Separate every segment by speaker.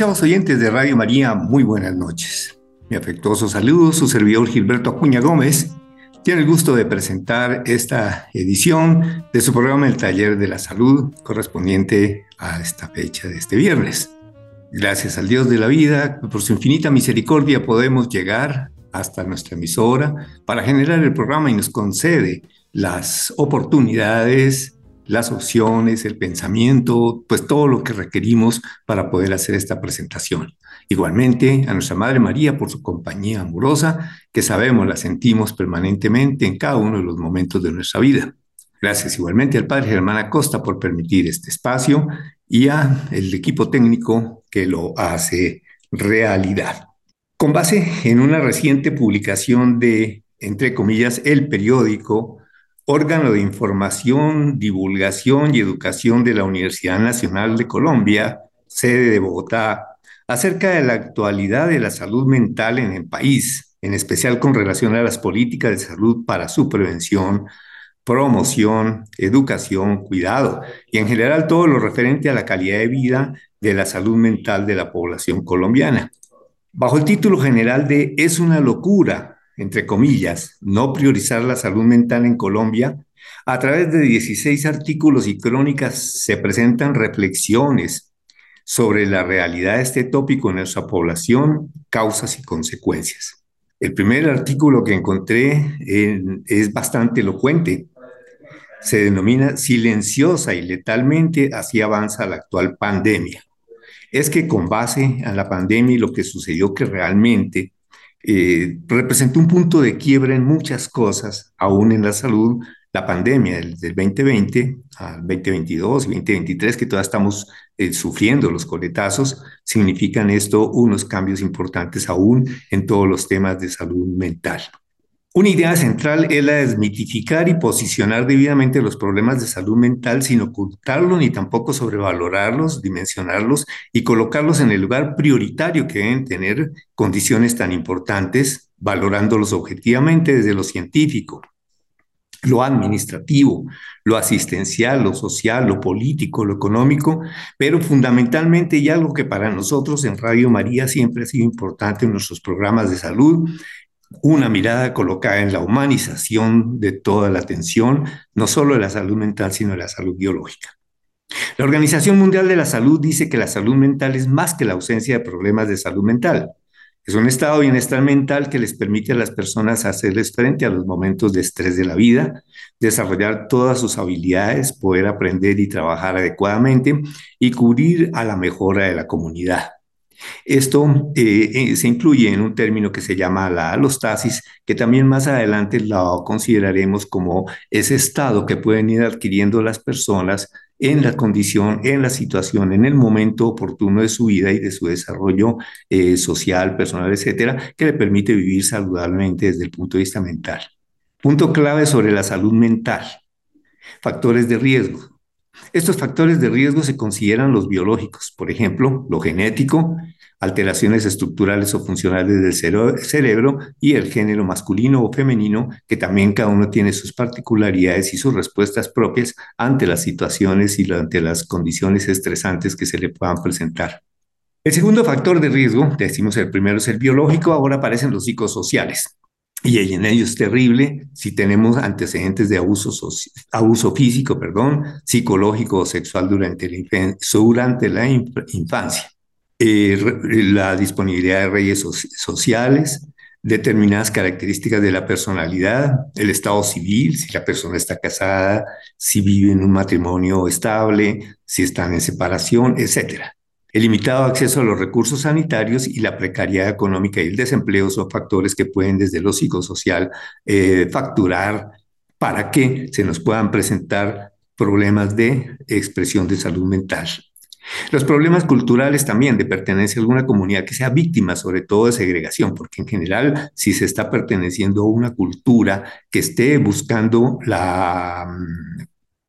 Speaker 1: Apreciados oyentes de Radio María, muy buenas noches. Mi afectuoso saludo, su servidor Gilberto Acuña Gómez tiene el gusto de presentar esta edición de su programa El Taller de la Salud correspondiente a esta fecha de este viernes. Gracias al Dios de la vida, por su infinita misericordia podemos llegar hasta nuestra emisora para generar el programa y nos concede las oportunidades las opciones, el pensamiento, pues todo lo que requerimos para poder hacer esta presentación. Igualmente a nuestra Madre María por su compañía amorosa, que sabemos la sentimos permanentemente en cada uno de los momentos de nuestra vida. Gracias igualmente al Padre Germán Acosta por permitir este espacio y a el equipo técnico que lo hace realidad. Con base en una reciente publicación de, entre comillas, el periódico órgano de información, divulgación y educación de la Universidad Nacional de Colombia, sede de Bogotá, acerca de la actualidad de la salud mental en el país, en especial con relación a las políticas de salud para su prevención, promoción, educación, cuidado y en general todo lo referente a la calidad de vida de la salud mental de la población colombiana. Bajo el título general de Es una locura entre comillas, no priorizar la salud mental en Colombia, a través de 16 artículos y crónicas se presentan reflexiones sobre la realidad de este tópico en nuestra población, causas y consecuencias. El primer artículo que encontré es bastante elocuente. Se denomina Silenciosa y letalmente así avanza la actual pandemia. Es que con base a la pandemia y lo que sucedió que realmente eh, representó un punto de quiebra en muchas cosas, aún en la salud, la pandemia del, 2020 al 2022 y 2023, que todavía estamos eh, sufriendo los coletazos, significan esto unos cambios importantes aún en todos los temas de salud mental. Una idea central es la de desmitificar y posicionar debidamente los problemas de salud mental sin ocultarlos ni tampoco sobrevalorarlos, dimensionarlos y colocarlos en el lugar prioritario que deben tener condiciones tan importantes, valorándolos objetivamente desde lo científico, lo administrativo, lo asistencial, lo social, lo político, lo económico, pero fundamentalmente y algo que para nosotros en Radio María siempre ha sido importante en nuestros programas de salud una mirada colocada en la humanización de toda la atención, no solo de la salud mental, sino de la salud biológica. La Organización Mundial de la Salud dice que la salud mental es más que la ausencia de problemas de salud mental. Es un estado de bienestar mental que les permite a las personas hacerles frente a los momentos de estrés de la vida, desarrollar todas sus habilidades, poder aprender y trabajar adecuadamente y cubrir a la mejora de la comunidad. Esto eh, eh, se incluye en un término que se llama la alostasis, que también más adelante lo consideraremos como ese estado que pueden ir adquiriendo las personas en la condición, en la situación, en el momento oportuno de su vida y de su desarrollo eh, social, personal, etcétera, que le permite vivir saludablemente desde el punto de vista mental. Punto clave sobre la salud mental. Factores de riesgo. Estos factores de riesgo se consideran los biológicos, por ejemplo, lo genético, alteraciones estructurales o funcionales del cerebro y el género masculino o femenino, que también cada uno tiene sus particularidades y sus respuestas propias ante las situaciones y ante las condiciones estresantes que se le puedan presentar. El segundo factor de riesgo, decimos el primero es el biológico, ahora aparecen los psicosociales. Y en ello es terrible si tenemos antecedentes de abuso, abuso físico, perdón, psicológico o sexual durante la, durante la infancia. Eh, la disponibilidad de redes sociales, determinadas características de la personalidad, el estado civil, si la persona está casada, si vive en un matrimonio estable, si están en separación, etcétera. El limitado acceso a los recursos sanitarios y la precariedad económica y el desempleo son factores que pueden desde lo psicosocial eh, facturar para que se nos puedan presentar problemas de expresión de salud mental. Los problemas culturales también de pertenencia a alguna comunidad que sea víctima sobre todo de segregación, porque en general si se está perteneciendo a una cultura que esté buscando la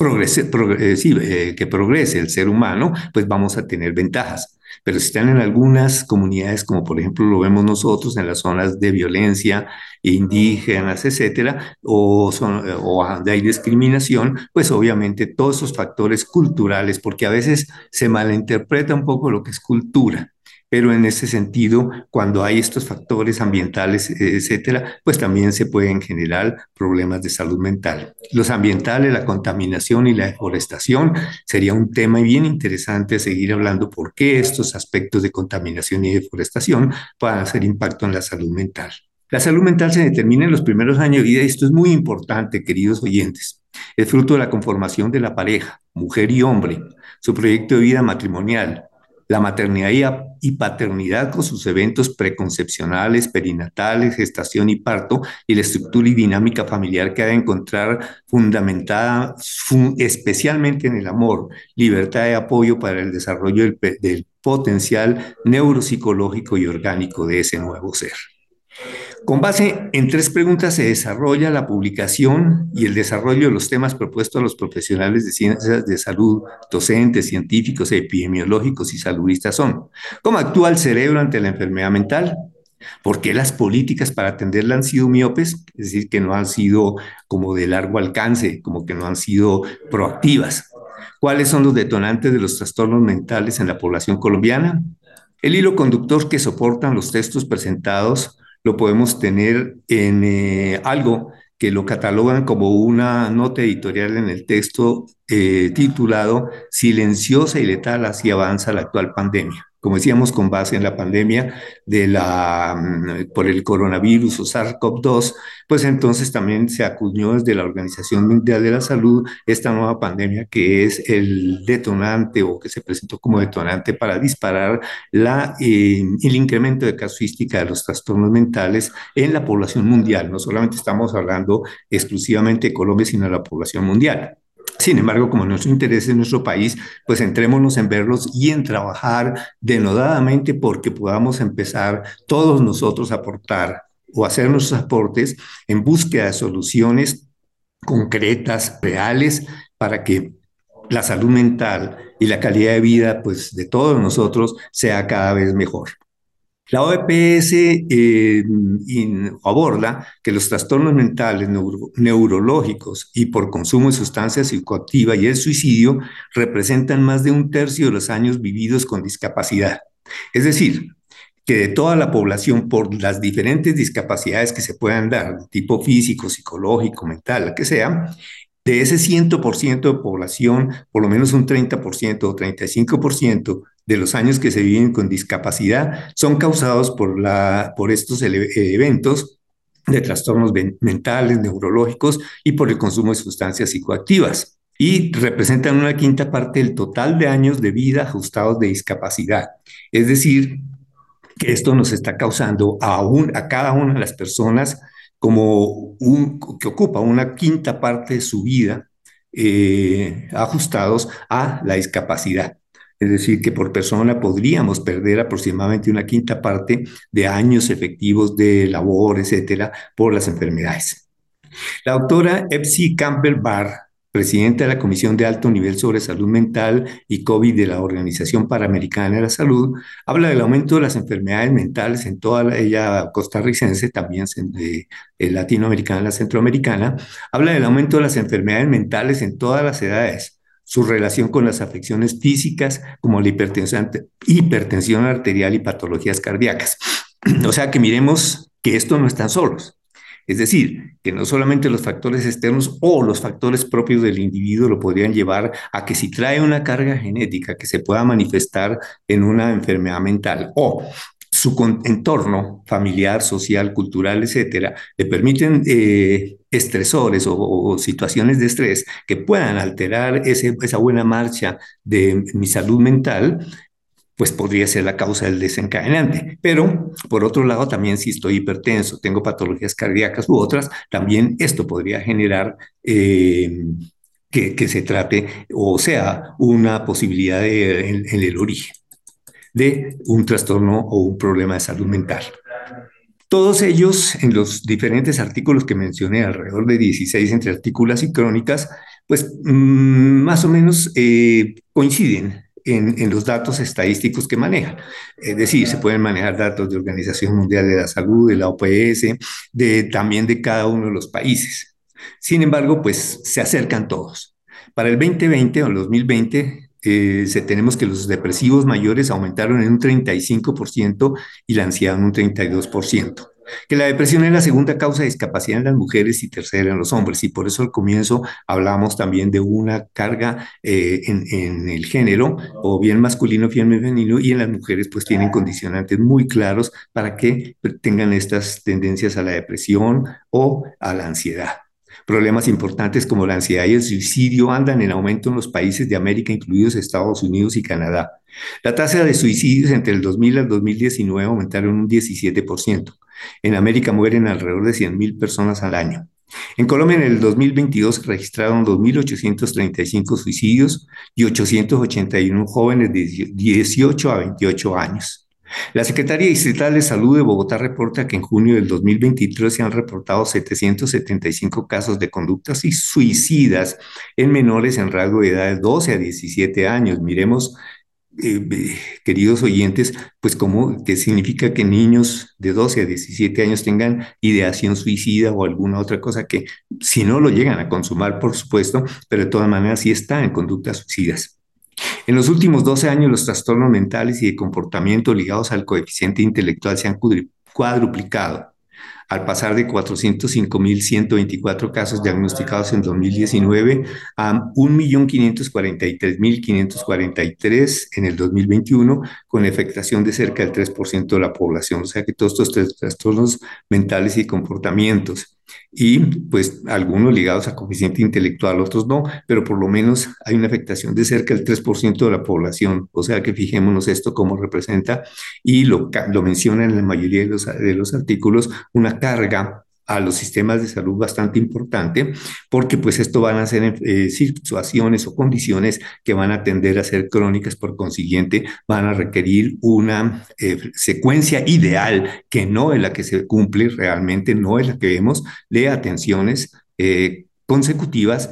Speaker 1: mm, progrese, eh, que progrese el ser humano, pues vamos a tener ventajas. Pero si están en algunas comunidades, como por ejemplo lo vemos nosotros en las zonas de violencia, indígenas, etcétera, o, son, o hay discriminación, pues obviamente todos esos factores culturales, porque a veces se malinterpreta un poco lo que es cultura. Pero en ese sentido, cuando hay estos factores ambientales, etcétera, pues también se pueden generar problemas de salud mental. Los ambientales, la contaminación y la deforestación sería un tema bien interesante seguir hablando por qué estos aspectos de contaminación y deforestación pueden hacer impacto en la salud mental. La salud mental se determina en los primeros años de vida y esto es muy importante, queridos oyentes. Es fruto de la conformación de la pareja, mujer y hombre, su proyecto de vida matrimonial, la maternidad y paternidad con sus eventos preconcepcionales, perinatales, gestación y parto, y la estructura y dinámica familiar que ha de encontrar fundamentada especialmente en el amor, libertad y apoyo para el desarrollo del potencial neuropsicológico y orgánico de ese nuevo ser. Con base en tres preguntas se desarrolla la publicación y el desarrollo de los temas propuestos a los profesionales de ciencias de salud, docentes, científicos, epidemiológicos y saludistas son, ¿cómo actúa el cerebro ante la enfermedad mental? ¿Por qué las políticas para atenderla han sido miopes? Es decir, que no han sido como de largo alcance, como que no han sido proactivas. ¿Cuáles son los detonantes de los trastornos mentales en la población colombiana? El hilo conductor que soportan los textos presentados lo podemos tener en eh, algo que lo catalogan como una nota editorial en el texto eh, titulado Silenciosa y letal así avanza la actual pandemia como decíamos, con base en la pandemia de la, mm, por el coronavirus o SARS-CoV-2, pues entonces también se acuñó desde la Organización Mundial de la Salud esta nueva pandemia que es el detonante o que se presentó como detonante para disparar la, eh, el incremento de casuística de los trastornos mentales en la población mundial. No solamente estamos hablando exclusivamente de Colombia, sino de la población mundial. Sin embargo, como nuestro interés es nuestro país, pues centrémonos en verlos y en trabajar denodadamente porque podamos empezar todos nosotros a aportar o hacer nuestros aportes en búsqueda de soluciones concretas, reales, para que la salud mental y la calidad de vida pues, de todos nosotros sea cada vez mejor. La OPS eh, aborda que los trastornos mentales neurológicos y por consumo de sustancias psicoactivas y el suicidio representan más de un tercio de los años vividos con discapacidad. Es decir, que de toda la población, por las diferentes discapacidades que se puedan dar, tipo físico, psicológico, mental, la que sea, de ese 100% de población, por lo menos un 30% o 35% de los años que se viven con discapacidad son causados por, la, por estos eventos de trastornos mentales, neurológicos y por el consumo de sustancias psicoactivas y representan una quinta parte del total de años de vida ajustados de discapacidad. Es decir, que esto nos está causando a, a cada una de las personas como un, que ocupa una quinta parte de su vida eh, ajustados a la discapacidad. Es decir, que por persona podríamos perder aproximadamente una quinta parte de años efectivos de labor, etcétera, por las enfermedades. La doctora Epsi Campbell Barr presidenta de la Comisión de Alto Nivel sobre Salud Mental y COVID de la Organización Panamericana de la Salud, habla del aumento de las enfermedades mentales en toda la, ella costarricense, también de, latinoamericana, la centroamericana, habla del aumento de las enfermedades mentales en todas las edades, su relación con las afecciones físicas como la hipertensión, arterial y patologías cardíacas. O sea que miremos que esto no están solos. Es decir, que no solamente los factores externos o los factores propios del individuo lo podrían llevar a que si trae una carga genética que se pueda manifestar en una enfermedad mental o su entorno familiar, social, cultural, etcétera, le permiten eh, estresores o, situaciones de estrés que puedan alterar esa buena marcha de mi salud mental, pues podría ser la causa del desencadenante. Pero, por otro lado, también si estoy hipertenso, tengo patologías cardíacas u otras, también esto podría generar eh, que, se trate o sea una posibilidad en el origen de un trastorno o un problema de salud mental. Todos ellos, en los diferentes artículos que mencioné, alrededor de 16 entre artículos y crónicas, pues mm, más o menos eh, coinciden en, los datos estadísticos que manejan. Es decir, se pueden manejar datos de Organización Mundial de la Salud, de la OPS, de, también de cada uno de los países. Sin embargo, pues se acercan todos. Para el 2020 o el 2020 eh, tenemos que los depresivos mayores aumentaron en un 35% y la ansiedad en un 32% que la depresión es la segunda causa de discapacidad en las mujeres y tercera en los hombres, y por eso al comienzo hablamos también de una carga eh, en, el género, o bien masculino, bien femenino, y en las mujeres pues tienen condicionantes muy claros para que tengan estas tendencias a la depresión o a la ansiedad. Problemas importantes como la ansiedad y el suicidio andan en aumento en los países de América, incluidos Estados Unidos y Canadá. La tasa de suicidios entre el 2000 al 2019 aumentaron un 17%. En América mueren alrededor de 100.000 personas al año. En Colombia en el 2022 se registraron 2.835 suicidios y 881 jóvenes de 18 a 28 años. La Secretaría Distrital de Salud de Bogotá reporta que en junio del 2023 se han reportado 775 casos de conductas y suicidas en menores en rango de edad de 12 a 17 años. Miremos eh, queridos oyentes, pues cómo, qué significa que niños de 12 a 17 años tengan ideación suicida o alguna otra cosa que si no lo llegan a consumar, por supuesto, pero de todas maneras sí están en conductas suicidas. En los últimos 12 años, los trastornos mentales y de comportamiento ligados al coeficiente intelectual se han cuadruplicado al pasar de 405.124 casos diagnosticados en 2019 a 1.543.543 en el 2021, con afectación de cerca del 3% de la población. O sea que todos estos trastornos mentales y comportamientos y pues algunos ligados a coeficiente intelectual, otros no, pero por lo menos hay una afectación de cerca del 3% de la población, o sea que fijémonos esto cómo representa y lo, lo menciona en la mayoría de los, de los artículos, una carga a los sistemas de salud bastante importante, porque pues esto van a ser eh, situaciones o condiciones que van a tender a ser crónicas, por consiguiente van a requerir una eh, secuencia ideal que no es la que se cumple realmente, no es la que vemos, de atenciones eh, consecutivas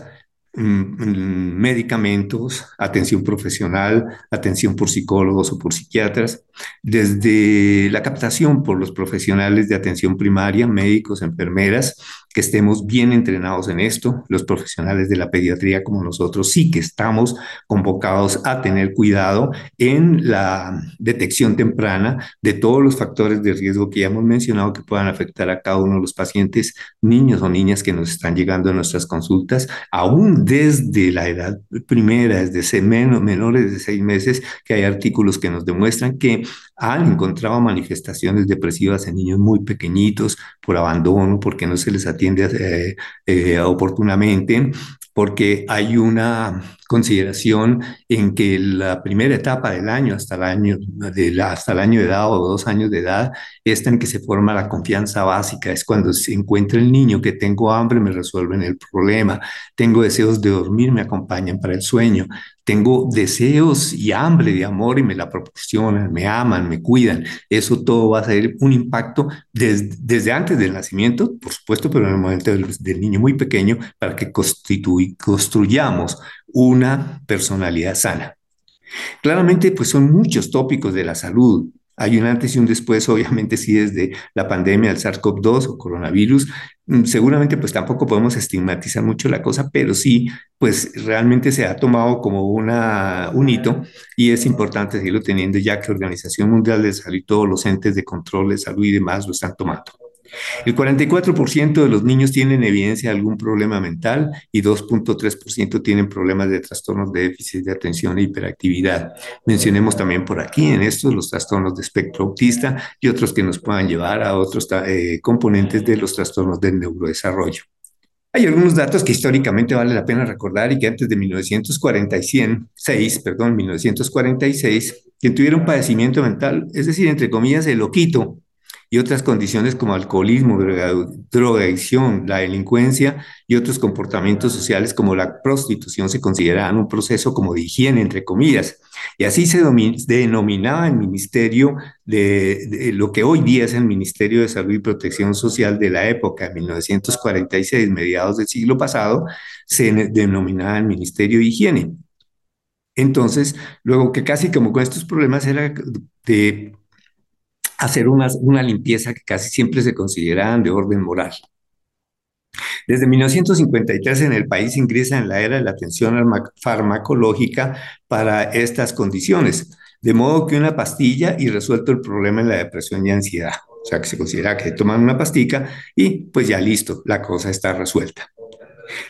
Speaker 1: medicamentos, atención profesional, atención por psicólogos o por psiquiatras, desde la captación por los profesionales de atención primaria, médicos, enfermeras, que estemos bien entrenados en esto, los profesionales de la pediatría como nosotros sí que estamos convocados a tener cuidado en la detección temprana de todos los factores de riesgo que ya hemos mencionado que puedan afectar a cada uno de los pacientes, niños o niñas que nos están llegando a nuestras consultas, aún desde la edad primera, desde menores de seis meses, que hay artículos que nos demuestran que han encontrado manifestaciones depresivas en niños muy pequeñitos por abandono, porque no se les atiende eh, eh, oportunamente, porque hay una consideración en que la primera etapa del año hasta el año de hasta el año de edad o dos años de edad es en que se forma la confianza básica. Es cuando se encuentra el niño que tengo hambre me resuelven el problema. Tengo deseos de dormir me acompañan para el sueño. Tengo deseos y hambre de amor y me la proporcionan, me aman, me cuidan. Eso todo va a ser un impacto desde, desde antes del nacimiento, por supuesto, pero en el momento del, del niño muy pequeño, para que construyamos una personalidad sana. Claramente, pues son muchos tópicos de la salud, hay un antes y un después, obviamente, sí, desde la pandemia del SARS-CoV-2 o coronavirus. Mm, seguramente, pues tampoco podemos estigmatizar mucho la cosa, pero sí, pues realmente se ha tomado como una, un hito y es importante seguirlo teniendo ya que Organización Mundial de Salud y todos los entes de control de salud y demás lo están tomando. El 44% de los niños tienen evidencia de algún problema mental y 2.3% tienen problemas de trastornos de déficit de atención e hiperactividad. Mencionemos también por aquí en estos los trastornos de espectro autista y otros que nos puedan llevar a otros eh, componentes de los trastornos del neurodesarrollo. Hay algunos datos que históricamente vale la pena recordar y que antes de 1946, perdón, 1946, quien tuviera un padecimiento mental, es decir, entre comillas, el loquito, y otras condiciones como alcoholismo, drogadicción, la delincuencia y otros comportamientos sociales como la prostitución se consideraban un proceso como de higiene, entre comillas. Y así se denominaba el Ministerio de, lo que hoy día es el Ministerio de Salud y Protección Social de la época, de 1946, mediados del siglo pasado, se denominaba el Ministerio de Higiene. Entonces, luego que casi como con estos problemas era de hacer una, limpieza que casi siempre se consideraban de orden moral. Desde 1953 en el país ingresa en la era de la atención farmacológica para estas condiciones, de modo que una pastilla y resuelto el problema en la depresión y ansiedad. O sea, que se considera que toman una pastica y pues ya listo, la cosa está resuelta.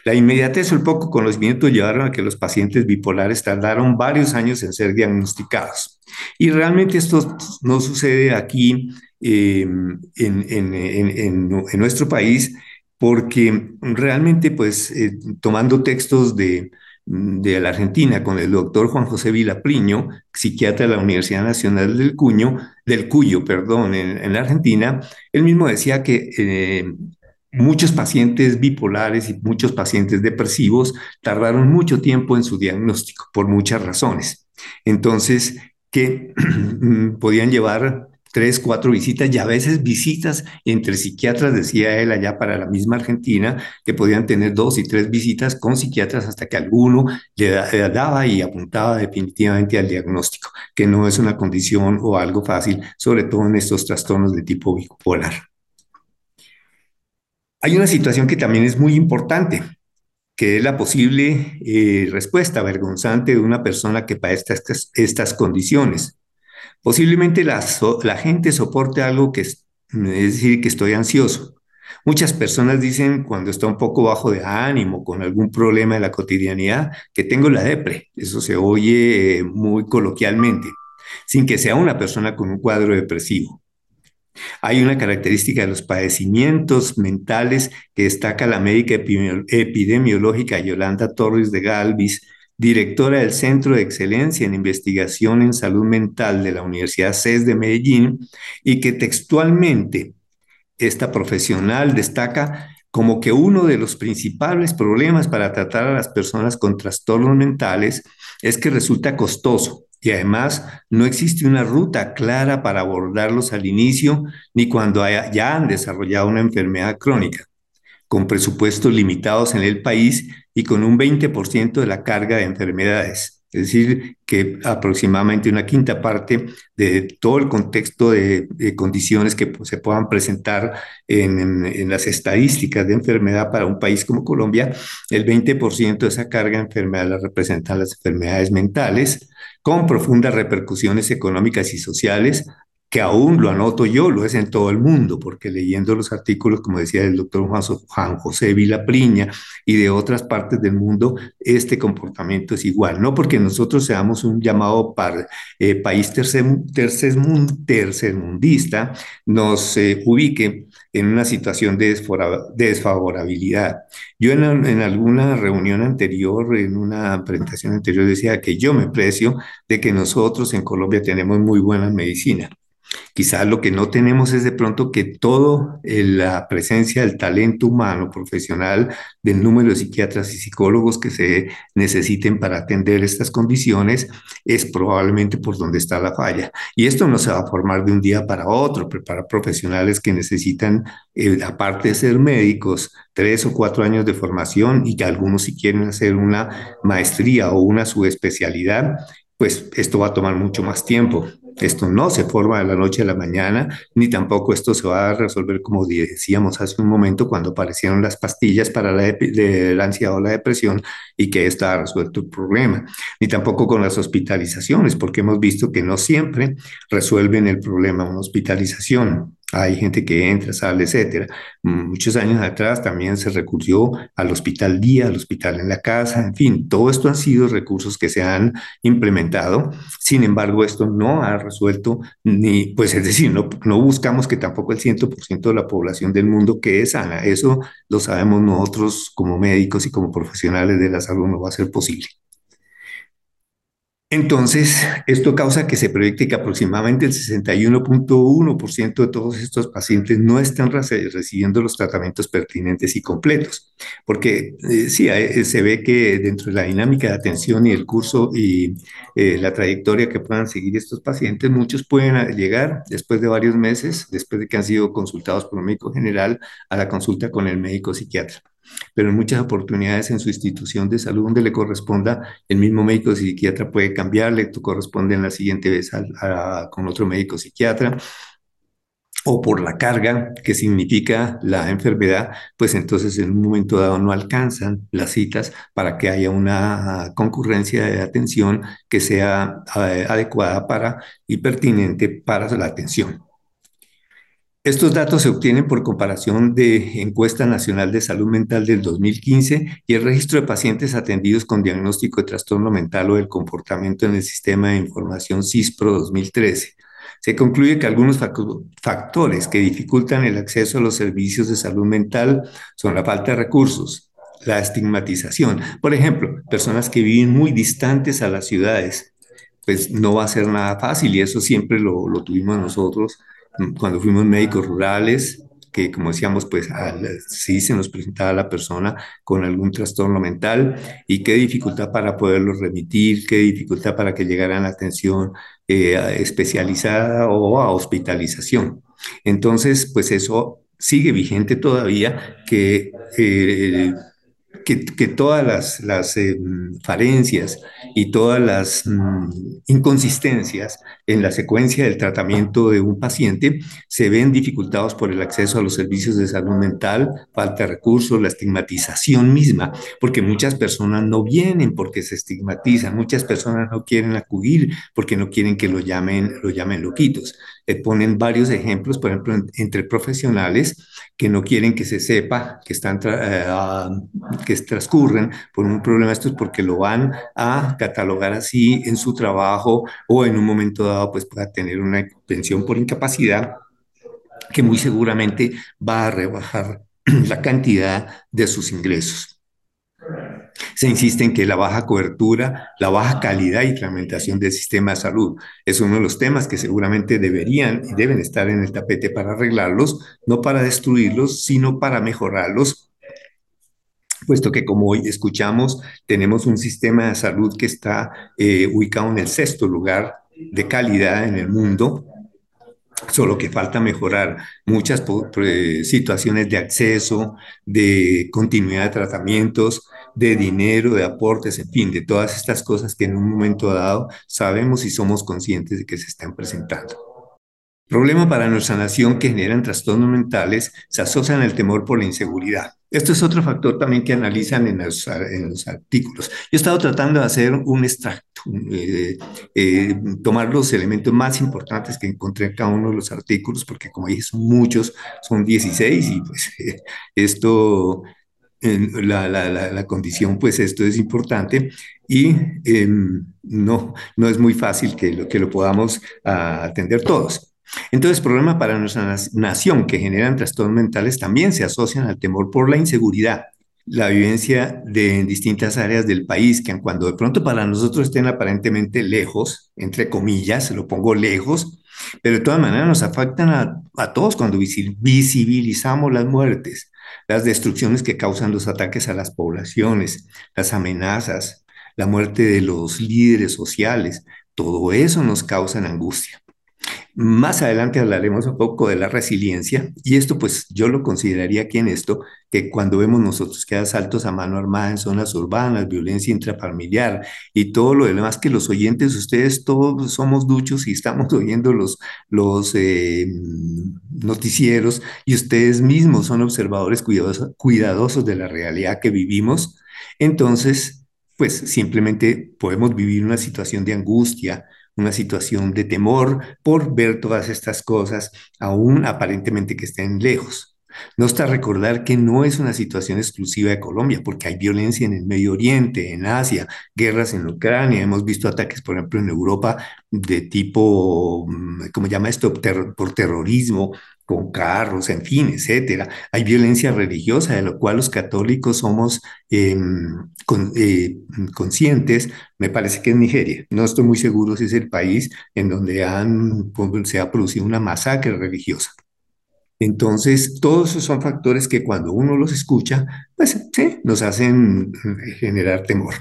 Speaker 1: La inmediatez o el poco conocimiento llevaron a que los pacientes bipolares tardaron varios años en ser diagnosticados. Y realmente esto no sucede aquí em, en, nuestro país porque realmente, pues, eh, tomando textos de, la Argentina con el doctor Juan José Vilapriño, psiquiatra de la Universidad Nacional del Cuño, del Cuyo, perdón, en, la Argentina, él mismo decía que eh, muchos pacientes bipolares y muchos pacientes depresivos tardaron mucho tiempo en su diagnóstico por muchas razones. Entonces, que podían llevar tres, cuatro visitas y a veces visitas entre psiquiatras, decía él allá para la misma Argentina, que podían tener dos y tres visitas con psiquiatras hasta que alguno le, daba y apuntaba definitivamente al diagnóstico, que no es una condición o algo fácil, sobre todo en estos trastornos de tipo bipolar. Hay una situación que también es muy importante, que es la posible eh, respuesta vergonzante de una persona que padece estas, estas condiciones. Posiblemente la, gente soporte algo que es, decir, que estoy ansioso. Muchas personas dicen cuando está un poco bajo de ánimo, con algún problema de la cotidianidad, que tengo la depre. Eso se oye eh, muy coloquialmente, sin que sea una persona con un cuadro depresivo. Hay una característica de los padecimientos mentales que destaca la médica epidemiológica Yolanda Torres de Galvis, directora del Centro de Excelencia en Investigación en Salud Mental de la Universidad CES de Medellín, y que textualmente esta profesional destaca como que uno de los principales problemas para tratar a las personas con trastornos mentales es que resulta costoso y además no existe una ruta clara para abordarlos al inicio ni cuando ya han desarrollado una enfermedad crónica, con presupuestos limitados en el país y con un 20% de la carga de enfermedades. Es decir, que aproximadamente una quinta parte de todo el contexto de, condiciones que pues, se puedan presentar en, las estadísticas de enfermedad para un país como Colombia, el 20% de esa carga de enfermedad la representan las enfermedades mentales, con profundas repercusiones económicas y sociales, que aún lo anoto yo, lo es en todo el mundo, porque leyendo los artículos, como decía el doctor Juan José Vilapriña y de otras partes del mundo, este comportamiento es igual. No porque nosotros seamos un llamado par, eh, país tercer, tercermundista, nos eh, ubique en una situación de, desfavorabilidad. Yo en, en, alguna reunión anterior, en una presentación anterior, decía que yo me precio de que nosotros en Colombia tenemos muy buena medicina. Quizás lo que no tenemos es de pronto que toda eh, la presencia del talento humano profesional, del número de psiquiatras y psicólogos que se necesiten para atender estas condiciones, es probablemente por donde está la falla. Y esto no se va a formar de un día para otro, preparar profesionales que necesitan, eh, aparte de ser médicos, tres o cuatro años de formación y que algunos si quieren hacer una maestría o una subespecialidad, pues esto va a tomar mucho más tiempo. Esto no se forma de la noche a la mañana, ni tampoco esto se va a resolver como decíamos hace un momento cuando aparecieron las pastillas para la, ansiedad o la depresión y que está resuelto el problema, ni tampoco con las hospitalizaciones, porque hemos visto que no siempre resuelven el problema una hospitalización. Hay gente que entra, sale, etcétera. Muchos años atrás también se recurrió al hospital día, al hospital en la casa, en fin, todo esto han sido recursos que se han implementado. Sin embargo, esto no ha resuelto ni, pues es decir, no, no buscamos que tampoco el 100% de la población del mundo quede sana. Eso lo sabemos nosotros como médicos y como profesionales de la salud, no va a ser posible. Entonces, esto causa que se proyecte que aproximadamente el 61.1% de todos estos pacientes no están recibiendo los tratamientos pertinentes y completos, porque eh, sí, eh, se ve que dentro de la dinámica de atención y el curso y eh, la trayectoria que puedan seguir estos pacientes, muchos pueden llegar después de varios meses, después de que han sido consultados por un médico general, a la consulta con el médico psiquiatra pero en muchas oportunidades en su institución de salud donde le corresponda, el mismo médico psiquiatra puede cambiarle, tú corresponde en la siguiente vez con otro médico psiquiatra. o por la carga que significa la enfermedad, pues entonces en un momento dado no alcanzan las citas para que haya una concurrencia de atención que sea eh, adecuada para y pertinente para la atención. Estos datos se obtienen por comparación de Encuesta Nacional de Salud Mental del 2015 y el registro de pacientes atendidos con diagnóstico de trastorno mental o del comportamiento en el Sistema de Información CISPRO 2013 se concluye que algunos factores que dificultan el acceso a los servicios de salud mental son la falta de recursos, la estigmatización. Por ejemplo, personas que viven muy distantes a las ciudades, pues no va a ser nada fácil y eso siempre lo, lo tuvimos nosotros cuando fuimos médicos rurales, que como decíamos, pues sí se nos presentaba la persona con algún trastorno mental y qué dificultad para poderlo remitir, qué dificultad para que llegaran a atención eh, especializada o a hospitalización. Entonces, pues eso sigue vigente todavía, que eh, que, todas las, las eh, falencias y todas las mm, inconsistencias en la secuencia del tratamiento de un paciente se ven dificultados por el acceso a los servicios de salud mental, falta de recursos, la estigmatización misma, porque muchas personas no vienen porque se estigmatizan, muchas personas no quieren acudir porque no quieren que lo llamen, lo llamen loquitos. Eh, ponen varios ejemplos, por ejemplo, entre profesionales que no quieren que se sepa que están eh, ah, que transcurren por un problema esto es porque lo van a catalogar así en su trabajo o en un momento dado pues pueda tener una pensión por incapacidad que muy seguramente va a rebajar la cantidad de sus ingresos. Se insiste en que la baja cobertura, la baja calidad y fragmentación del sistema de salud es uno de los temas que seguramente deberían y deben estar en el tapete para arreglarlos, no para destruirlos, sino para mejorarlos, puesto que como hoy escuchamos, tenemos un sistema de salud que está eh, ubicado en el sexto lugar de calidad en el mundo, solo que falta mejorar muchas situaciones de acceso, de continuidad de tratamientos, de dinero, de aportes, en fin, de todas estas cosas que en un momento dado sabemos y somos conscientes de que se están presentando. Problema para nuestra nación que generan trastornos mentales se asocian al temor por la inseguridad. Esto es otro factor también que analizan en los, artículos. Yo he estado tratando de hacer un extracto, eh, eh, tomar los elementos más importantes que encontré en cada uno de los artículos, porque como dije, son muchos, son 16 y pues esto la, la, la, condición, pues esto es importante y em, no, no es muy fácil que lo, que lo podamos atender todos. Entonces, problema para nuestra nación que generan trastornos mentales también se asocian al temor por la inseguridad, la vivencia de en distintas áreas del país, que cuando de pronto para nosotros estén aparentemente lejos, entre comillas, lo pongo lejos, pero de todas maneras nos afectan a, a todos cuando visibilizamos las muertes, las destrucciones que causan los ataques a las poblaciones, las amenazas, la muerte de los líderes sociales, todo eso nos causa angustia. Más adelante hablaremos un poco de la resiliencia y esto pues yo lo consideraría aquí en esto, que cuando vemos nosotros que hay asaltos a mano armada en zonas urbanas, violencia intrafamiliar y todo lo demás que los oyentes, ustedes todos somos duchos y estamos oyendo los, los eh, noticieros y ustedes mismos son observadores cuidadosos, cuidadosos de la realidad que vivimos, entonces pues simplemente podemos vivir una situación de angustia, una situación de temor por ver todas estas cosas, aún aparentemente que estén lejos. No está recordar que no es una situación exclusiva de Colombia, porque hay violencia en el Medio Oriente, en Asia, guerras en Ucrania, hemos visto ataques, por ejemplo, en Europa de tipo, mm, ¿cómo llama esto?, por terrorismo, con carros, en fin, etcétera. Hay violencia religiosa, de lo cual los católicos somos em, eh, conscientes. Me parece que es Nigeria. No estoy muy seguro si es el país en donde se ha producido una masacre religiosa. Entonces, todos esos son factores que cuando uno los escucha, pues sí, nos hacen eh, generar temor.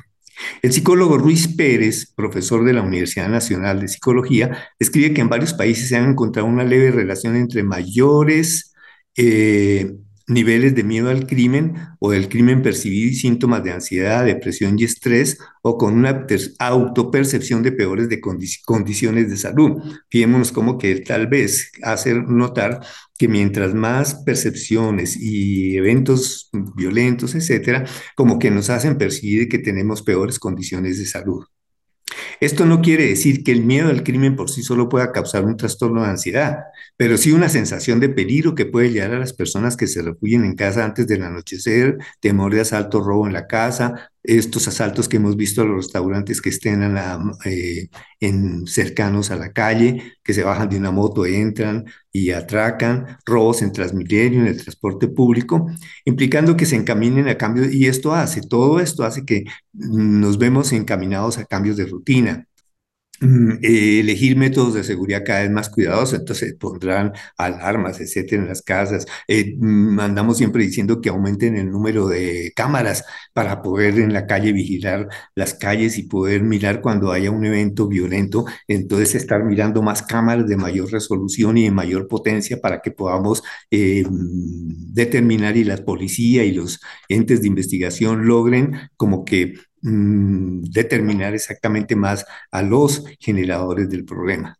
Speaker 1: El psicólogo Ruiz Pérez, profesor de la Universidad Nacional de Psicología, escribe que en varios países se han encontrado una leve relación entre mayores, eh, niveles de miedo al crimen o del crimen percibido y síntomas de ansiedad, depresión y estrés o con una autopercepción de peores de condiciones de salud. Fijémonos como que tal vez hace notar que mientras más percepciones y eventos violentos, etcétera, como que nos hacen percibir que tenemos peores condiciones de salud. Esto no quiere decir que el miedo al crimen por sí solo pueda causar un trastorno de ansiedad, pero sí una sensación de peligro que puede llegar a las personas que se refugien en casa antes del anochecer, temor de asalto, robo en la casa, estos asaltos que hemos visto a los restaurantes que estén eh, en cercanos a la calle, que se bajan de una moto, entran y atracan, robos en Transmilenio, en el transporte público, implicando que se encaminen a cambios, y esto hace, todo esto hace que nos vemos encaminados a cambios de rutina. Mm, eh, elegir métodos de seguridad cada vez más cuidadosos, entonces pondrán alarmas, etcétera, en las casas. Eh, mm, andamos siempre diciendo que aumenten el número de cámaras para poder en la calle vigilar las calles y poder mirar cuando haya un evento violento, entonces estar mirando más cámaras de mayor resolución y de mayor potencia para que podamos eh, mm, determinar y la policía y los entes de investigación logren como que Mm, determinar exactamente más a los generadores del problema.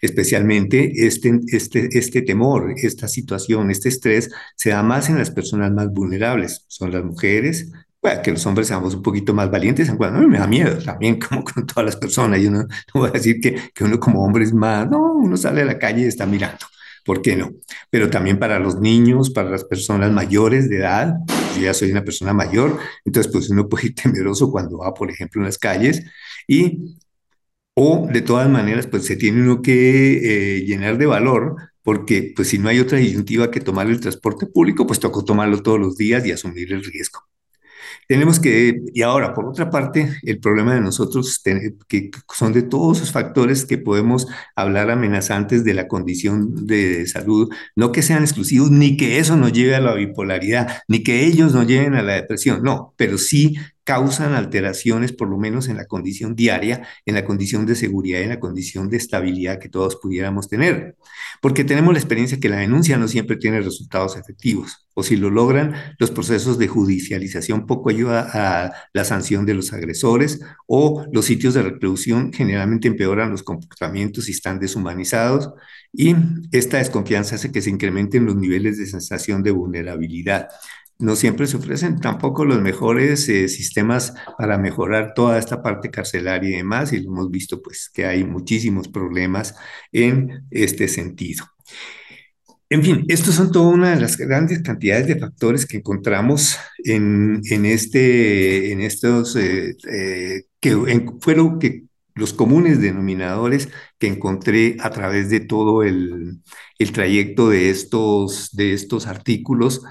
Speaker 1: Especialmente este, este, este temor, esta situación, este estrés se da más en las personas más vulnerables. Son las mujeres, bueno, que los hombres seamos un poquito más valientes, aunque no me da miedo también, como con todas las personas. Yo no, no voy a decir que, que, uno como hombre es más, no, uno sale a la calle y está mirando. ¿Por qué no? Pero también para los niños, para las personas mayores de edad, yo ya soy una persona mayor, entonces pues uno puede ir temeroso cuando va, por ejemplo, en las calles y o de todas maneras, pues se tiene uno que eh, llenar de valor, porque pues si no hay otra disyuntiva que tomar el transporte público, pues toca tomarlo todos los días y asumir el riesgo. Tenemos que, y ahora, por otra parte, el problema de nosotros, que son de todos esos factores que podemos hablar amenazantes de la condición de salud, no que sean exclusivos, ni que eso nos lleve a la bipolaridad, ni que ellos nos lleven a la depresión, no, pero sí causan alteraciones, por lo menos en la condición diaria, en la condición de seguridad, en la condición de estabilidad que todos pudiéramos tener. Porque tenemos la experiencia que la denuncia no siempre tiene resultados efectivos, o si lo logran, los procesos de judicialización poco ayuda a la sanción de los agresores, o los sitios de reclusión generalmente empeoran los comportamientos y están deshumanizados, y esta desconfianza hace que se incrementen los niveles de sensación de vulnerabilidad no siempre se ofrecen tampoco los mejores eh, sistemas para mejorar toda esta parte carcelaria y demás, y hemos visto pues que hay muchísimos problemas en este sentido. En fin, estos son toda una de las grandes cantidades de factores que encontramos en, este, en estos, eh, eh, que fueron los comunes denominadores que encontré a través de todo el, el trayecto de estos, de estos artículos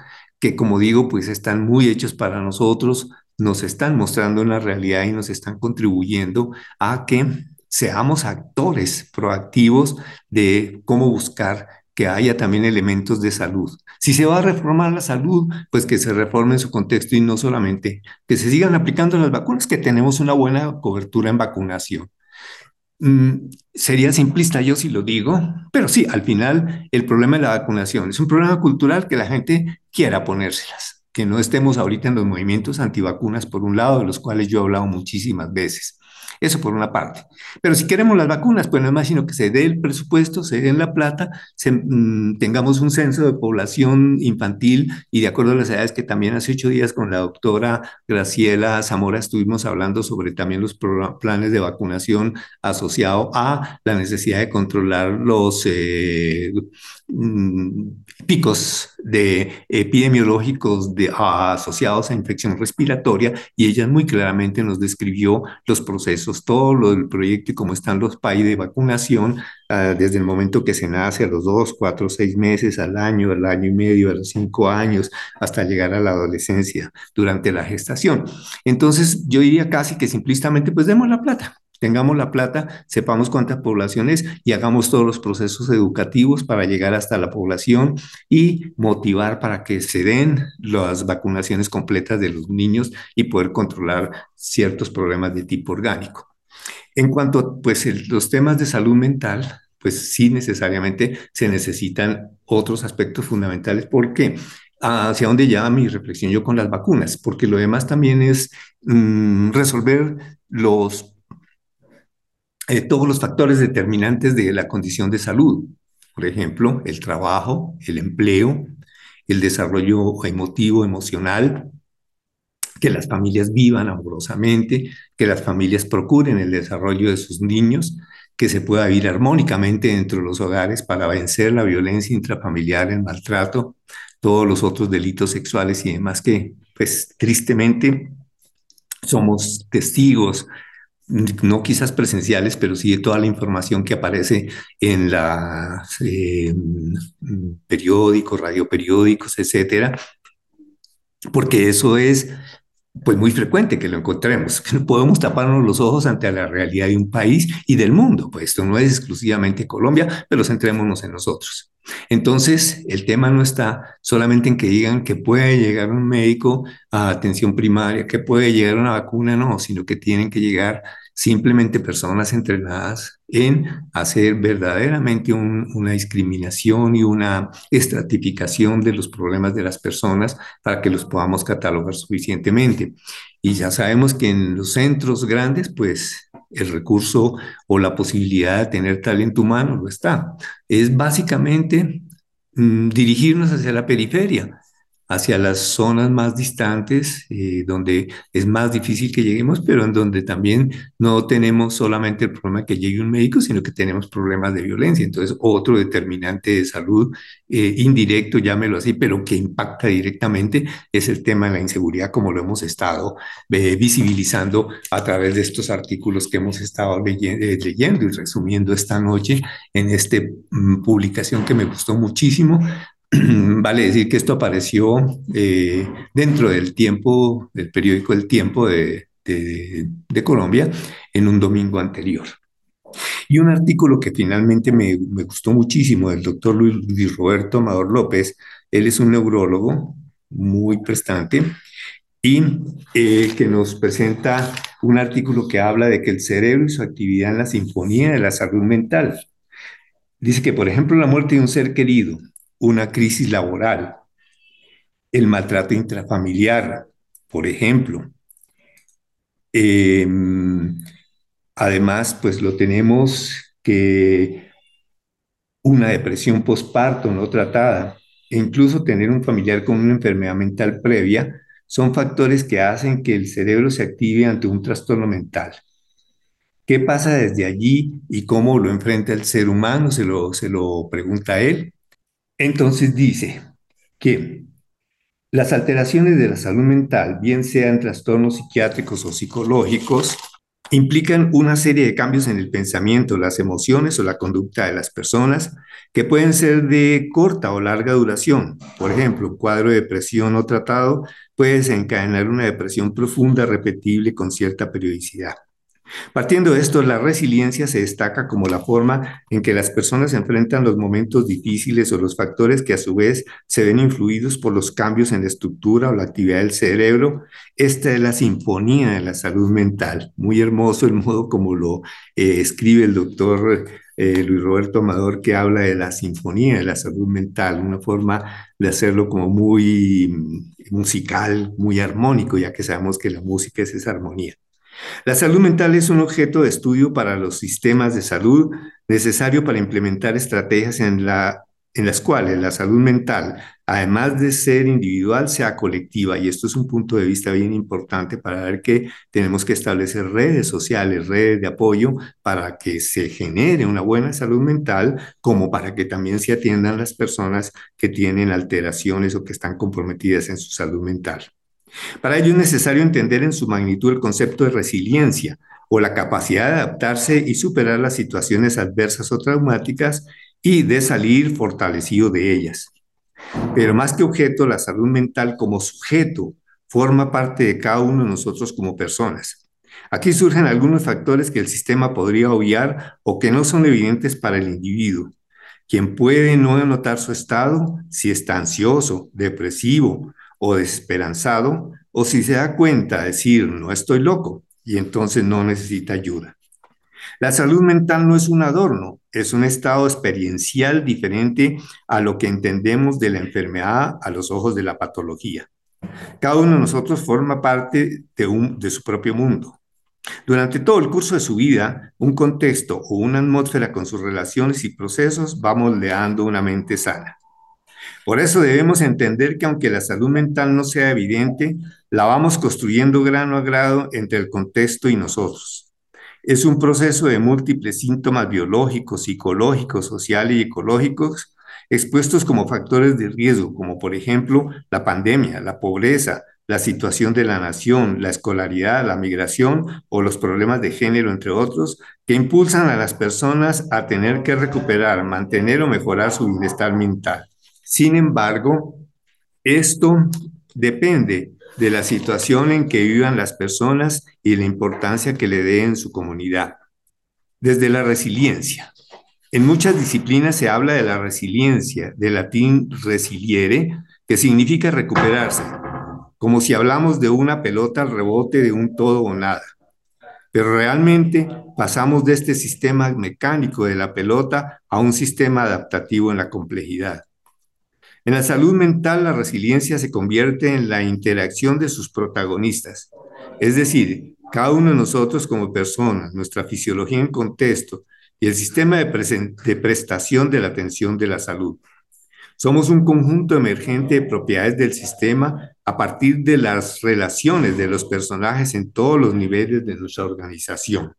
Speaker 1: que como digo, pues están muy hechos para nosotros, nos están mostrando una realidad y nos están contribuyendo a que seamos actores proactivos de cómo buscar que haya también elementos de salud. Si se va a reformar la salud, pues que se reforme en su contexto y no solamente que se sigan aplicando las vacunas, que tenemos una buena cobertura en vacunación. Mm, sería simplista yo si lo digo, pero sí, al final el problema de la vacunación es un problema cultural que la gente quiera ponérselas, que no estemos ahorita en los movimientos antivacunas por un lado, de los cuales yo he hablado muchísimas veces. Eso por una parte. Pero si queremos las vacunas, pues es más sino que se dé el presupuesto, se dé la plata, mm, tengamos un censo de población infantil y de acuerdo a las edades que también hace ocho días con la doctora Graciela Zamora estuvimos hablando sobre también los planes de vacunación asociado a la necesidad de controlar los eh, mm, picos de epidemiológicos de, asociados a infección respiratoria y ella muy claramente nos describió los procesos, todo lo del proyecto y cómo están los países de vacunación ah, desde el momento que se nace a los dos, cuatro, seis meses, al año, al año y medio, a los cinco años, hasta llegar a la adolescencia durante la gestación. Entonces yo diría casi que simplistamente pues demos la plata tengamos la plata, sepamos cuántas poblaciones y hagamos todos los procesos educativos para llegar hasta la población y motivar para que se den las vacunaciones completas de los niños y poder controlar ciertos problemas de tipo orgánico. En cuanto pues, los temas de salud mental, pues sí necesariamente se necesitan otros aspectos fundamentales porque hacia dónde lleva mi reflexión yo con las vacunas, porque lo demás también es mm, resolver los, eh, todos los factores determinantes de la condición de salud. Por ejemplo, el trabajo, el empleo, el desarrollo emotivo, emocional, que las familias vivan amorosamente, que las familias procuren el desarrollo de sus niños, que se pueda vivir armónicamente dentro de los hogares para vencer la violencia intrafamiliar, el maltrato, todos los otros delitos sexuales y demás que, pues, tristemente somos testigos, no quizás presenciales, pero sí toda la información que aparece en los periódicos, radioperiódicos, etcétera, porque eso es pues muy frecuente que lo encontremos. Podemos taparnos los ojos ante la realidad de un país y del mundo, pues esto no es exclusivamente Colombia, pero centrémonos en nosotros. Entonces, el tema no está solamente en que digan que puede llegar un médico a atención primaria, que puede llegar una vacuna, no, sino que tienen que llegar simplemente personas entrenadas en hacer verdaderamente una discriminación y una estratificación de los problemas de las personas para que los podamos catalogar suficientemente. Y ya sabemos que en los centros grandes, pues el recurso o la posibilidad de tener talento humano lo está. Es básicamente mm, dirigirnos hacia la periferia hacia las zonas más distantes, eh, donde es más difícil que lleguemos, pero en donde también no tenemos solamente el problema de que llegue un médico, sino que tenemos problemas de violencia. Entonces, otro determinante de salud eh, indirecto, llámelo así, pero que impacta directamente es el tema de la inseguridad, como lo hemos estado eh, visibilizando a través de estos artículos que hemos estado leyendo y resumiendo esta noche en esta mm, publicación que me gustó muchísimo vale decir que esto apareció eh, dentro del tiempo, del periódico El Tiempo de, Colombia, en un domingo anterior. Y un artículo que finalmente me, gustó muchísimo del doctor Luis, Roberto Amador López, él es un neurólogo muy prestante y eh, que nos presenta un artículo que habla de que el cerebro y su actividad en la sinfonía de la salud mental. Dice que, por ejemplo, la muerte de un ser querido, una crisis laboral, el maltrato intrafamiliar, por ejemplo. Em, además, pues lo tenemos que una depresión postparto no tratada e incluso tener un familiar con una enfermedad mental previa son factores que hacen que el cerebro se active ante un trastorno mental. ¿Qué pasa desde allí y cómo lo enfrenta el ser humano? Se lo, se lo pregunta él. Entonces dice que las alteraciones de la salud mental, bien sean trastornos psiquiátricos o psicológicos, implican una serie de cambios en el pensamiento, las emociones o la conducta de las personas que pueden ser de corta o larga duración. Por ejemplo, un cuadro de depresión no tratado puede desencadenar una depresión profunda repetible con cierta periodicidad. Partiendo de esto, la resiliencia se destaca como la forma en que las personas enfrentan los momentos difíciles o los factores que a su vez se ven influidos por los cambios en la estructura o la actividad del cerebro. Esta es la sinfonía de la salud mental. Muy hermoso el modo como lo eh, escribe el doctor eh, Luis Roberto Amador, que habla de la sinfonía de la salud mental, una forma de hacerlo como muy mm, musical, muy armónico, ya que sabemos que la música es esa armonía. La salud mental es un objeto de estudio para los sistemas de salud necesario para implementar estrategias en, la, en las cuales la salud mental, además de ser individual, sea colectiva. Y esto es un punto de vista bien importante para ver que tenemos que establecer redes sociales, redes de apoyo para que se genere una buena salud mental, como para que también se atiendan las personas que tienen alteraciones o que están comprometidas en su salud mental. Para ello es necesario entender en su magnitud el concepto de resiliencia o la capacidad de adaptarse y superar las situaciones adversas o traumáticas y de salir fortalecido de ellas. Pero más que objeto, la salud mental como sujeto forma parte de cada uno de nosotros como personas. Aquí surgen algunos factores que el sistema podría obviar o que no son evidentes para el individuo, quien puede no notar su estado si está ansioso, depresivo o desesperanzado, o si se da cuenta, decir, no estoy loco, y entonces no necesita ayuda. La salud mental no es un adorno, es un estado experiencial diferente a lo que entendemos de la enfermedad a los ojos de la patología. Cada uno de nosotros forma parte de, de su propio mundo. Durante todo el curso de su vida, un contexto o una atmósfera con sus relaciones y procesos va moldeando una mente sana. Por eso debemos entender que aunque la salud mental no sea evidente, la vamos construyendo grano a grado entre el contexto y nosotros. Es un proceso de múltiples síntomas biológicos, psicológicos, sociales y ecológicos expuestos como factores de riesgo, como por ejemplo la pandemia, la pobreza, la situación de la nación, la escolaridad, la migración o los problemas de género, entre otros, que impulsan a las personas a tener que recuperar, mantener o mejorar su bienestar mental. Sin embargo, esto depende de la situación en que vivan las personas y la importancia que le den en su comunidad. Desde la resiliencia. En muchas disciplinas se habla de la resiliencia, del latín resiliere, que significa recuperarse, como si hablamos de una pelota al rebote de un todo o nada. Pero realmente pasamos de este sistema mecánico de la pelota a un sistema adaptativo en la complejidad. En la salud mental, la resiliencia se convierte en la interacción de sus protagonistas, es decir, cada uno de nosotros como personas, nuestra fisiología en contexto y el sistema de, de prestación de la atención de la salud. Somos un conjunto emergente de propiedades del sistema a partir de las relaciones de los personajes en todos los niveles de nuestra organización.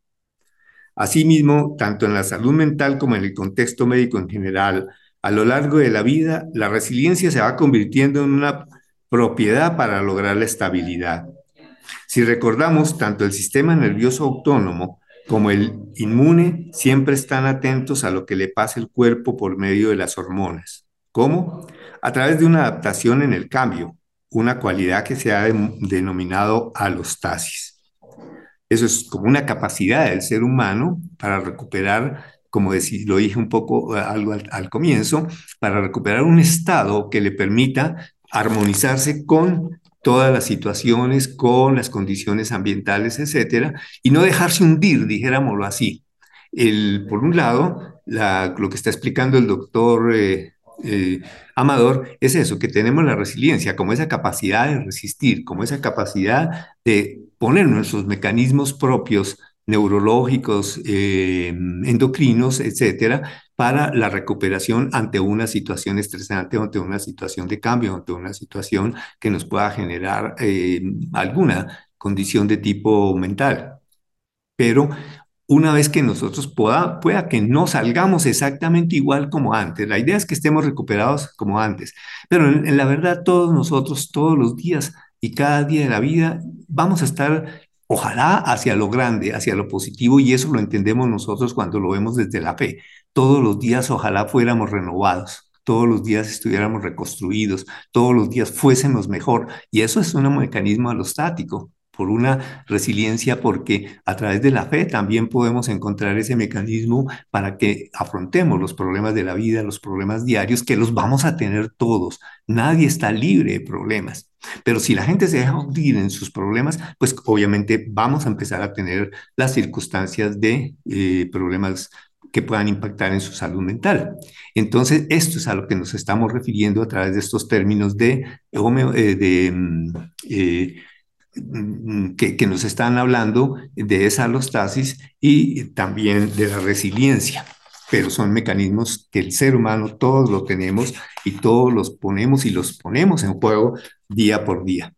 Speaker 1: Asimismo, tanto en la salud mental como en el contexto médico en general, a lo largo de la vida, la resiliencia se va convirtiendo en una propiedad para lograr la estabilidad. Si recordamos, tanto el sistema nervioso autónomo como el inmune siempre están atentos a lo que le pasa al cuerpo por medio de las hormonas. ¿Cómo? A través de una adaptación en el cambio, una cualidad que se ha denominado alostasis. Eso es como una capacidad del ser humano para recuperar como lo dije un poco eh, algo al, comienzo, para recuperar un estado que le permita armonizarse con todas las situaciones, con las condiciones ambientales, etcétera, y no dejarse hundir, dijéramoslo así. El, por un lado, lo que está explicando el doctor eh, eh, Amador es eso, que tenemos la resiliencia, como esa capacidad de resistir, como esa capacidad de poner nuestros mecanismos propios neurológicos, eh, endocrinos, etcétera, para la recuperación ante una situación estresante, ante una situación de cambio, ante una situación que nos pueda generar eh, alguna condición de tipo mental. Pero una vez que nosotros pueda, pueda que no salgamos exactamente igual como antes. La idea es que estemos recuperados como antes. Pero en la verdad, todos nosotros, todos los días y cada día de la vida, vamos a estar ojalá hacia lo grande, hacia lo positivo, y eso lo entendemos nosotros cuando lo vemos desde la fe. Todos los días ojalá fuéramos renovados, todos los días estuviéramos reconstruidos, todos los días fuésemos mejor, y eso es un mecanismo alostático por una resiliencia, porque a través de la fe también podemos encontrar ese mecanismo para que afrontemos los problemas de la vida, los problemas diarios, que los vamos a tener todos. Nadie está libre de problemas. Pero si la gente se deja hundir en sus problemas, pues obviamente vamos a empezar a tener las circunstancias de eh, problemas que puedan impactar en su salud mental. Entonces, esto es a lo que nos estamos refiriendo a través de estos términos de, eh, mm, eh, que, nos están hablando de esa alostasis y también de la resiliencia, pero son mecanismos que el ser humano todos lo tenemos y todos los ponemos y los ponemos en juego día por día.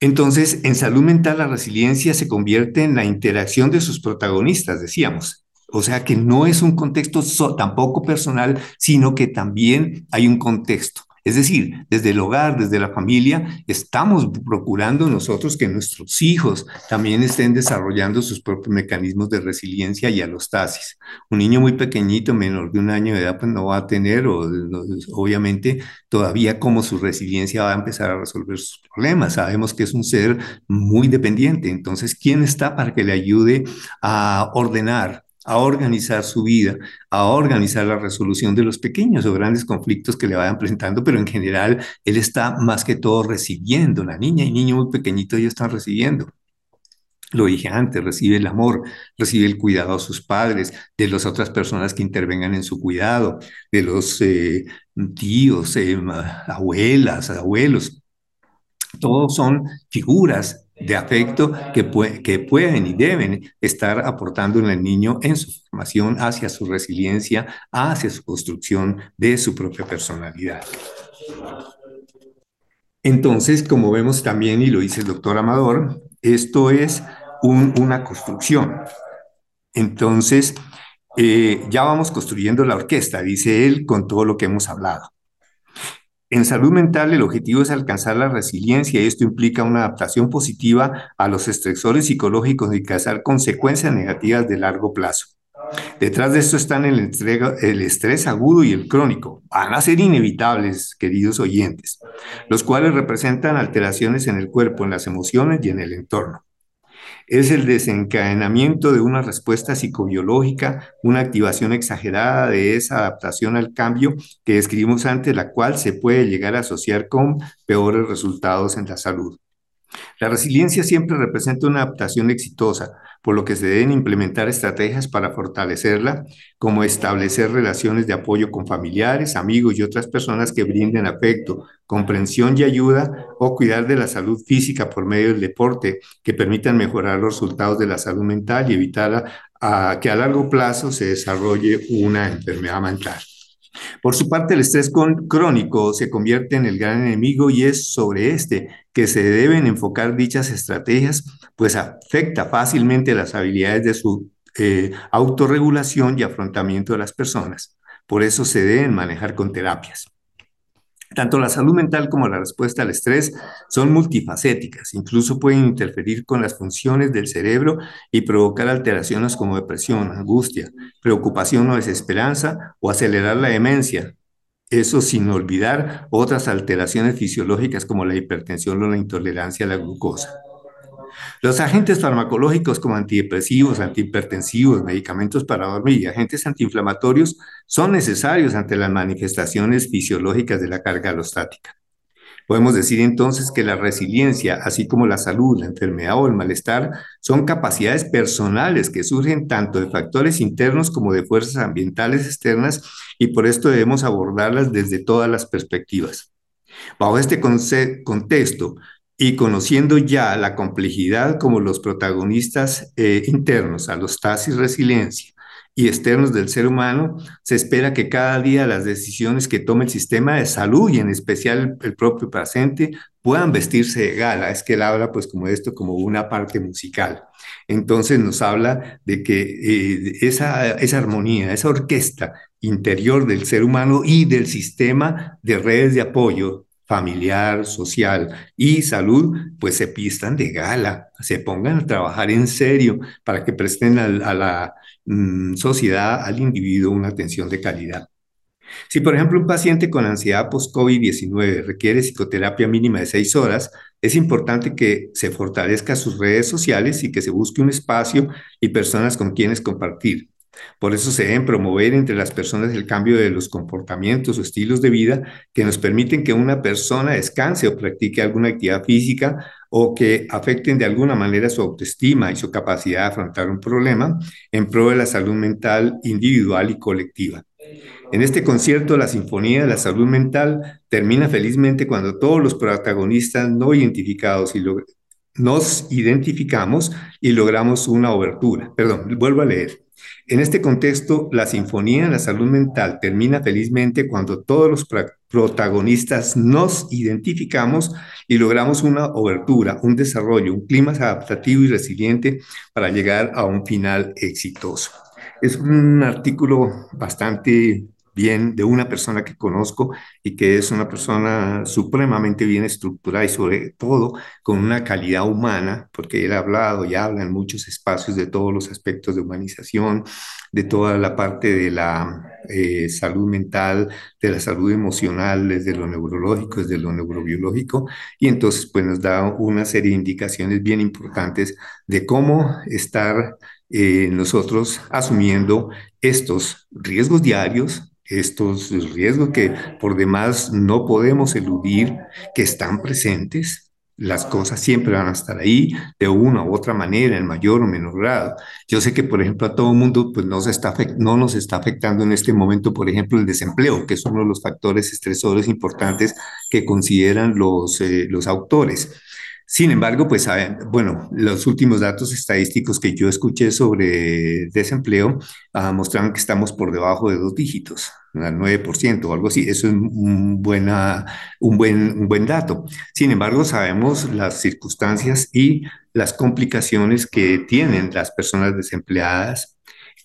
Speaker 1: Entonces, en salud mental la resiliencia se convierte en la interacción de sus protagonistas, decíamos. O sea que no es un contexto tampoco personal, sino que también hay un contexto. Es decir, desde el hogar, desde la familia, estamos procurando nosotros que nuestros hijos también estén desarrollando sus propios mecanismos de resiliencia y alostasis. Un niño muy pequeñito, menor de un año de edad, pues no va a tener, obviamente, todavía como su resiliencia va a empezar a resolver sus problemas. Sabemos que es un ser muy dependiente. Entonces, ¿quién está para que le ayude a ordenar, a organizar su vida, a organizar la resolución de los pequeños o grandes conflictos que le vayan presentando, pero en general él está más que todo recibiendo, la niña y niño muy pequeñito ellos están recibiendo. lo dije antes, recibe el amor, recibe el cuidado de sus padres, de las otras personas que intervengan en su cuidado, de los eh, tíos, eh, abuelas, abuelos. Todos son figuras de afecto que, que pueden y deben estar aportando en el niño en su formación hacia su resiliencia, hacia su construcción de su propia personalidad. Entonces, como vemos también, y lo dice el doctor Amador, esto es una construcción. Entonces, eh, ya vamos construyendo la orquesta, dice él, con todo lo que hemos hablado. En salud mental el objetivo es alcanzar la resiliencia y esto implica una adaptación positiva a los estresores psicológicos y causar consecuencias negativas de largo plazo. Detrás de esto están el, el estrés agudo y el crónico. Van a ser inevitables, queridos oyentes, los cuales representan alteraciones en el cuerpo, en las emociones y en el entorno es el desencadenamiento de una respuesta psicobiológica, una activación exagerada de esa adaptación al cambio que describimos antes, la cual se puede llegar a asociar con peores resultados en la salud. La resiliencia siempre representa una adaptación exitosa, por lo que se deben implementar estrategias para fortalecerla, como establecer relaciones de apoyo con familiares, amigos y otras personas que brinden afecto, comprensión y ayuda, o cuidar de la salud física por medio del deporte, que permitan mejorar los resultados de la salud mental y evitar que a largo plazo se desarrolle una enfermedad mental. Por su parte, el estrés crónico se convierte en el gran enemigo y es sobre este que se deben enfocar dichas estrategias, pues afecta fácilmente las habilidades de su eh, autorregulación y afrontamiento de las personas. Por eso se deben manejar con terapias. Tanto la salud mental como la respuesta al estrés son multifacéticas, incluso pueden interferir con las funciones del cerebro y provocar alteraciones como depresión, angustia, preocupación o desesperanza o acelerar la demencia. Eso sin olvidar otras alteraciones fisiológicas como la hipertensión o la intolerancia a la glucosa. Los agentes farmacológicos como antidepresivos, antihipertensivos, medicamentos para dormir y agentes antiinflamatorios son necesarios ante las manifestaciones fisiológicas de la carga alostática. Podemos decir entonces que la resiliencia, así como la salud, la enfermedad o el malestar, son capacidades personales que surgen tanto de factores internos como de fuerzas ambientales externas y por esto debemos abordarlas desde todas las perspectivas. Bajo este contexto, y conociendo ya la complejidad como los protagonistas eh, internos, a los tasis resiliencia y externos del ser humano, se espera que cada día las decisiones que tome el sistema de salud y en especial el propio paciente puedan vestirse de gala. Es que él habla pues como esto, como una parte musical. Entonces nos habla de que eh, esa, esa armonía, esa orquesta interior del ser humano y del sistema de redes de apoyo familiar, social y salud, pues se pistan de gala, se pongan a trabajar en serio para que presten a, la mm, sociedad, al individuo, una atención de calidad. Si, por ejemplo, un paciente con ansiedad post-COVID-19 requiere psicoterapia mínima de seis horas, es importante que se fortalezca sus redes sociales y que se busque un espacio y personas con quienes compartir. Por eso se deben promover entre las personas el cambio de los comportamientos o estilos de vida que nos permiten que una persona descanse o practique alguna actividad física o que afecten de alguna manera su autoestima y su capacidad de afrontar un problema en pro de la salud mental individual y colectiva. En este concierto, la Sinfonía de la Salud Mental termina felizmente cuando todos los protagonistas no identificados nos identificamos y logramos una obertura. Perdón, vuelvo a leer. En este contexto, la Sinfonía en la Salud Mental termina felizmente cuando todos los protagonistas nos identificamos y logramos una obertura, un desarrollo, un clima adaptativo y resiliente para llegar a un final exitoso. Es un artículo bastante bien de una persona que conozco y que es una persona supremamente bien estructurada y sobre todo con una calidad humana, porque él ha hablado y habla en muchos espacios de todos los aspectos de humanización, de toda la parte de la eh, salud mental, de la salud emocional, desde lo neurológico, desde lo neurobiológico, y entonces pues nos da una serie de indicaciones bien importantes de cómo estar eh, nosotros asumiendo estos riesgos diarios, estos riesgos que por demás no podemos eludir, que están presentes, las cosas siempre van a estar ahí de una u otra manera, en mayor o menor grado. Yo sé que, por ejemplo, a todo el mundo pues, no, se está, no nos está afectando en este momento, por ejemplo, el desempleo, que es uno de los factores estresores importantes que consideran los, eh, los autores. Sin embargo, pues bueno, los últimos datos estadísticos que yo escuché sobre desempleo uh, mostraron que estamos por debajo de dos dígitos, al 9% o algo así. Eso es un, buena, un, buen, un buen dato. Sin embargo, sabemos las circunstancias y las complicaciones que tienen las personas desempleadas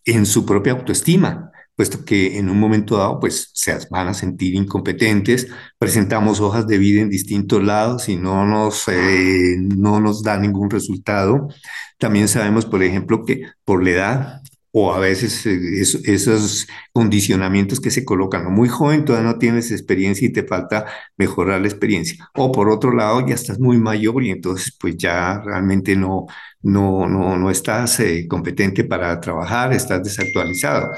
Speaker 1: en su propia autoestima puesto que en un momento dado pues se van a sentir incompetentes, presentamos hojas de vida en distintos lados y no nos, eh, no nos da ningún resultado. También sabemos, por ejemplo, que por la edad o a veces eh, esos condicionamientos que se colocan, muy joven, todavía no tienes experiencia y te falta mejorar la experiencia. O por otro lado, ya estás muy mayor y entonces pues ya realmente no, no, no, no estás eh, competente para trabajar, estás desactualizado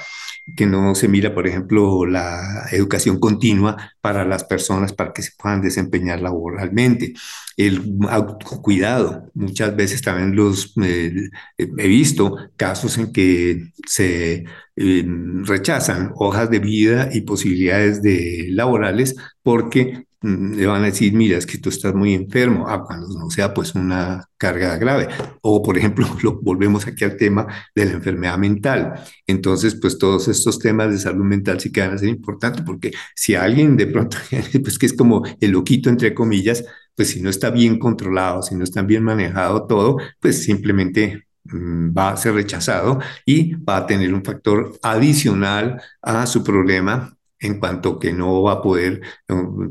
Speaker 1: que no se mira, por ejemplo, la educación continua para las personas para que se puedan desempeñar laboralmente. El autocuidado, muchas veces también los eh, he visto casos en que se eh, rechazan hojas de vida y posibilidades de laborales porque Mm, le van a decir, mira, es que tú estás muy enfermo, ah, cuando no sea pues una carga grave. O, por ejemplo, lo, volvemos aquí al tema de la enfermedad mental. Entonces, pues todos estos temas de salud mental sí que van a ser importantes, porque si alguien de pronto, pues que es como el loquito, entre comillas, pues si no está bien controlado, si no está bien manejado todo, pues simplemente mm, va a ser rechazado y va a tener un factor adicional a su problema en cuanto que no va a poder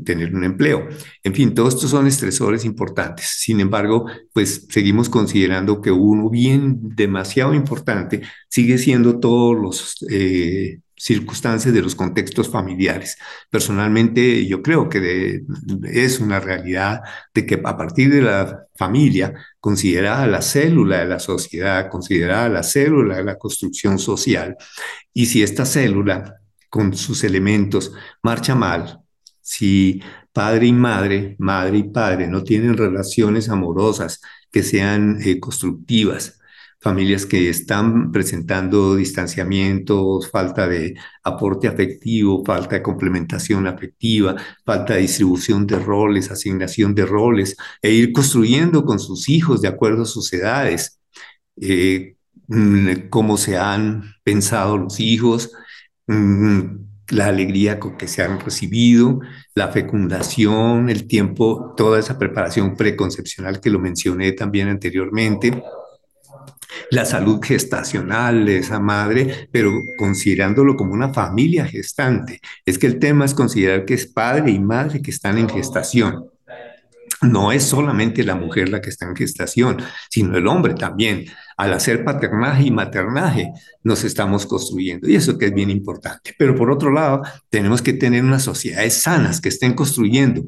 Speaker 1: tener un empleo. En fin, todos estos son estresores importantes. Sin embargo, pues seguimos considerando que uno bien demasiado importante sigue siendo todos los eh, circunstancias de los contextos familiares. Personalmente, yo creo que es una realidad de que a partir de la familia, considerada la célula de la sociedad, considerada la célula de la construcción social, y si esta célula con sus elementos marcha mal, si padre y madre, madre y padre no tienen relaciones amorosas que sean eh, constructivas, familias que están presentando distanciamientos, falta de aporte afectivo, falta de complementación afectiva, falta de distribución de roles, asignación de roles, e ir construyendo con sus hijos de acuerdo a sus edades, eh, mm, cómo se han pensado los hijos, Mm, la alegría con que se han recibido, la fecundación, el tiempo, toda esa preparación preconcepcional que lo mencioné también anteriormente, la salud gestacional de esa madre, pero considerándolo como una familia gestante. Es que el tema es considerar que es padre y madre que están en gestación. No es solamente la mujer la que está en gestación, sino el hombre también al hacer paternaje y maternaje, nos estamos construyendo. Y eso que es bien importante. Pero por otro lado, tenemos que tener unas sociedades sanas que estén construyendo,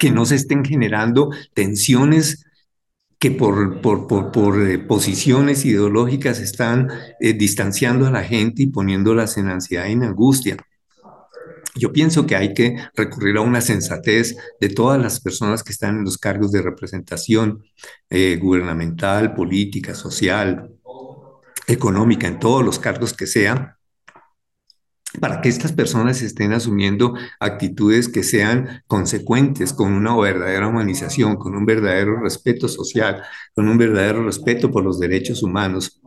Speaker 1: que no se estén generando tensiones que por, por, por, eh, posiciones ideológicas están eh, distanciando a la gente y poniéndolas en ansiedad y en angustia. Yo pienso que hay que recurrir a una sensatez de todas las personas que están en los cargos de representación eh, gubernamental, política, social, económica, en todos los cargos que sean, para que estas personas estén asumiendo actitudes que sean consecuentes con una verdadera humanización, con un verdadero respeto social, con un verdadero respeto por los derechos humanos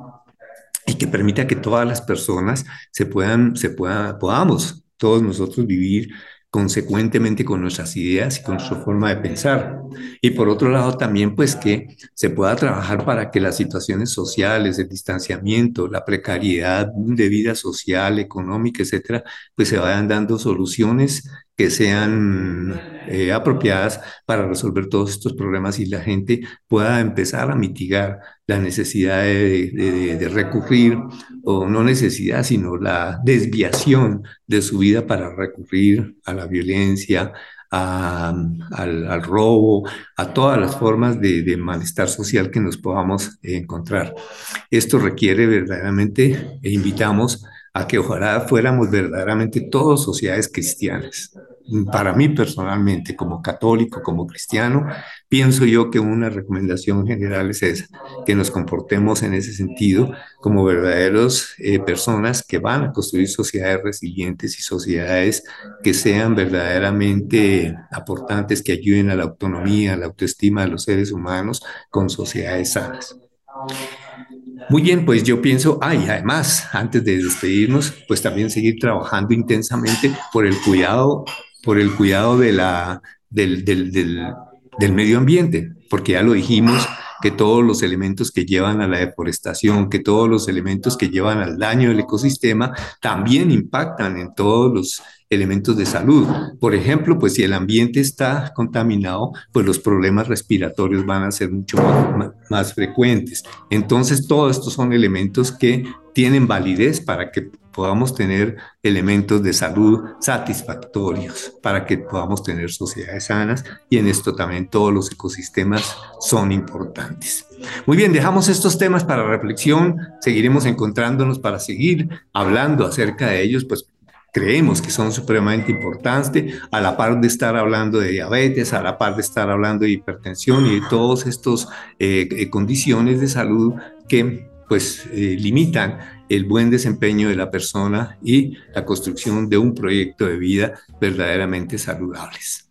Speaker 1: y que permita que todas las personas se puedan, se puedan, podamos todos nosotros vivir consecuentemente con nuestras ideas y con su forma de pensar. Y por otro lado también pues que se pueda trabajar para que las situaciones sociales, el distanciamiento, la precariedad de vida social, económica, etcétera, pues se vayan dando soluciones que sean eh, apropiadas para resolver todos estos problemas y la gente pueda empezar a mitigar la necesidad de, de, recurrir, o no necesidad, sino la desviación de su vida para recurrir a la violencia, al, al, robo, a todas las formas de, malestar social que nos podamos encontrar. Esto requiere verdaderamente, e invitamos a que ojalá fuéramos verdaderamente todos sociedades cristianas. Para mí personalmente, como católico, como cristiano, pienso yo que una recomendación general es esa, que nos comportemos en ese sentido como verdaderos eh, personas que van a construir sociedades resilientes y sociedades que sean verdaderamente aportantes, que ayuden a la autonomía, a la autoestima de los seres humanos con sociedades sanas. Muy bien, pues yo pienso, ay, además, antes de despedirnos, pues también seguir trabajando intensamente por el cuidado, por el cuidado de la, del, del, del, del medio ambiente, porque ya lo dijimos, que todos los elementos que llevan a la deforestación, que todos los elementos que llevan al daño del ecosistema también impactan en todos los elementos de salud. Por ejemplo, pues si el ambiente está contaminado, pues los problemas respiratorios van a ser mucho más, más frecuentes. Entonces, todos estos son elementos que tienen validez para que podamos tener elementos de salud satisfactorios, para que podamos tener sociedades sanas y en esto también todos los ecosistemas son importantes. Muy bien, dejamos estos temas para reflexión, seguiremos encontrándonos para seguir hablando acerca de ellos, pues creemos que son supremamente importantes, a la par de estar hablando de diabetes, a la par de estar hablando de hipertensión y de todas estas eh, eh, condiciones de salud que pues eh, limitan el buen desempeño de la persona y la construcción de un proyecto de vida verdaderamente saludables.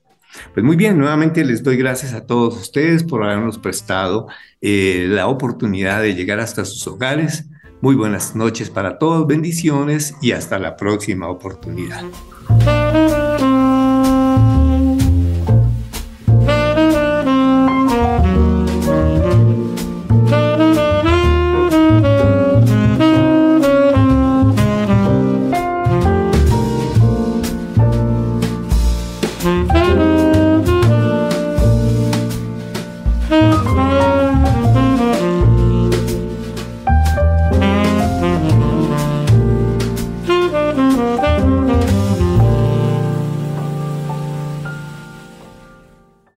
Speaker 1: Pues muy bien, nuevamente les doy gracias a todos ustedes por habernos prestado eh, la oportunidad de llegar hasta sus hogares. Muy buenas noches para todos, bendiciones y hasta la próxima oportunidad.